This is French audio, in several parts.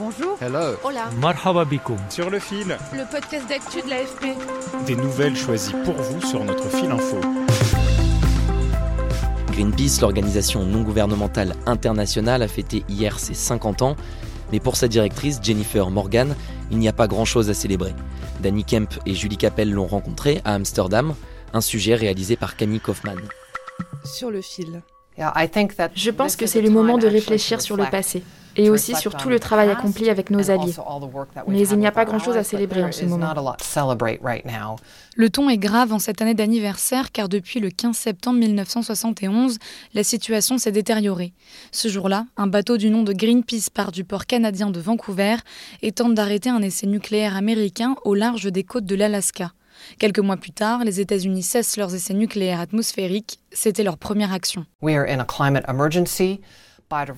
Bonjour. Hello. Hola. Marhaba bikoum. Sur le fil, Le podcast d'actu de l'AFP. des nouvelles choisies pour vous sur notre fil info. Greenpeace, l'organisation non gouvernementale internationale, a fêté hier ses 50 ans. Mais pour sa directrice, Jennifer Morgan, il n'y a pas grand-chose à célébrer. Danny Kemp et Julie Capel l'ont rencontré à Amsterdam, un sujet réalisé par Camille Kaufman. Sur le fil. Je pense que c'est le moment de réfléchir sur le passé et aussi sur tout le travail accompli avec nos alliés. Mais il n'y a pas grand-chose à célébrer en ce moment. Le ton est grave en cette année d'anniversaire car depuis le 15 septembre 1971, la situation s'est détériorée. Ce jour-là, un bateau du nom de Greenpeace part du port canadien de Vancouver et tente d'arrêter un essai nucléaire américain au large des côtes de l'Alaska. Quelques mois plus tard, les États-Unis cessent leurs essais nucléaires atmosphériques. C'était leur première action.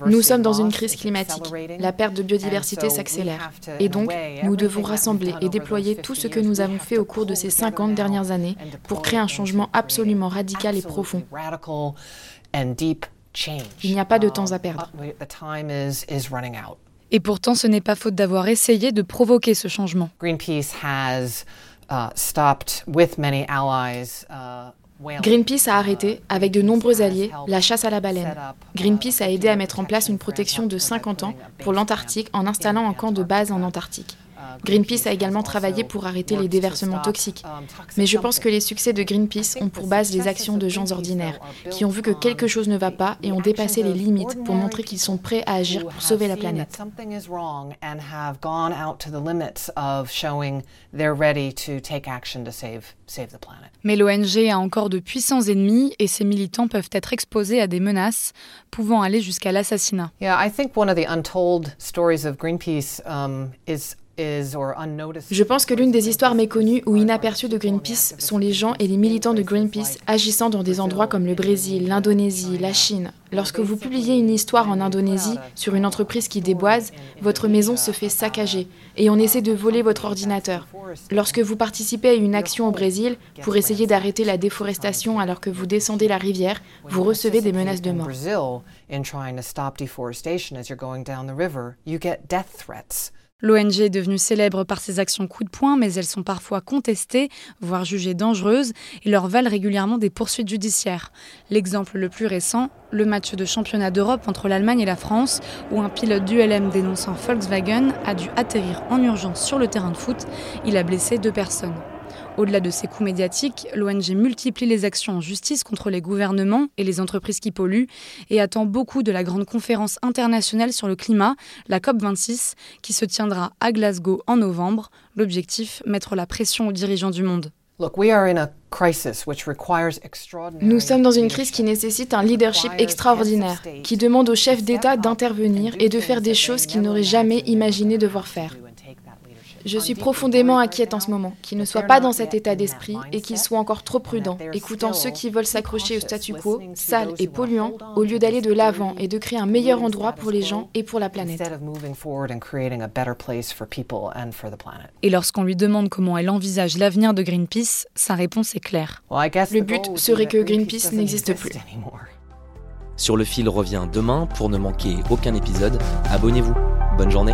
Nous sommes dans une crise climatique. La perte de biodiversité s'accélère. Et donc, nous devons rassembler et déployer tout ce que nous avons fait au cours de ces 50 dernières années pour créer un changement absolument radical et profond. Il n'y a pas de temps à perdre. Et pourtant, ce n'est pas faute d'avoir essayé de provoquer ce changement. Greenpeace a arrêté, avec de nombreux alliés, la chasse à la baleine. Greenpeace a aidé à mettre en place une protection de 50 ans pour l'Antarctique en installant un camp de base en Antarctique. Greenpeace a également travaillé pour arrêter les déversements toxiques. Mais je pense que les succès de Greenpeace ont pour base les actions de gens ordinaires, qui ont vu que quelque chose ne va pas et ont dépassé les limites pour montrer qu'ils sont prêts à agir pour sauver la planète. Mais l'ONG a encore de puissants ennemis et ses militants peuvent être exposés à des menaces pouvant aller jusqu'à l'assassinat. Je pense que l'une des histoires méconnues ou inaperçues de Greenpeace sont les gens et les militants de Greenpeace agissant dans des endroits comme le Brésil, l'Indonésie, la Chine. Lorsque vous publiez une histoire en Indonésie sur une entreprise qui déboise, votre maison se fait saccager et on essaie de voler votre ordinateur. Lorsque vous participez à une action au Brésil pour essayer d'arrêter la déforestation alors que vous descendez la rivière, vous recevez des menaces de mort. L'ONG est devenue célèbre par ses actions coup de poing, mais elles sont parfois contestées, voire jugées dangereuses, et leur valent régulièrement des poursuites judiciaires. L'exemple le plus récent, le match de championnat d'Europe entre l'Allemagne et la France, où un pilote d'ULM dénonçant Volkswagen a dû atterrir en urgence sur le terrain de foot. Il a blessé deux personnes. Au-delà de ces coups médiatiques, l'ONG multiplie les actions en justice contre les gouvernements et les entreprises qui polluent et attend beaucoup de la grande conférence internationale sur le climat, la COP26, qui se tiendra à Glasgow en novembre. L'objectif, mettre la pression aux dirigeants du monde. Nous sommes dans une crise qui nécessite un leadership extraordinaire, qui demande aux chefs d'État d'intervenir et de faire des choses qu'ils n'auraient jamais imaginé devoir faire. Je suis profondément inquiète en ce moment, qu'ils ne soient pas dans cet état d'esprit et qu'ils soient encore trop prudents, écoutant ceux qui veulent s'accrocher au statu quo, sale et polluant, au lieu d'aller de l'avant et de créer un meilleur endroit pour les gens et pour la planète. Et lorsqu'on lui demande comment elle envisage l'avenir de Greenpeace, sa réponse est claire. Le but serait que Greenpeace n'existe plus. Sur le fil revient demain. Pour ne manquer aucun épisode, abonnez-vous. Bonne journée.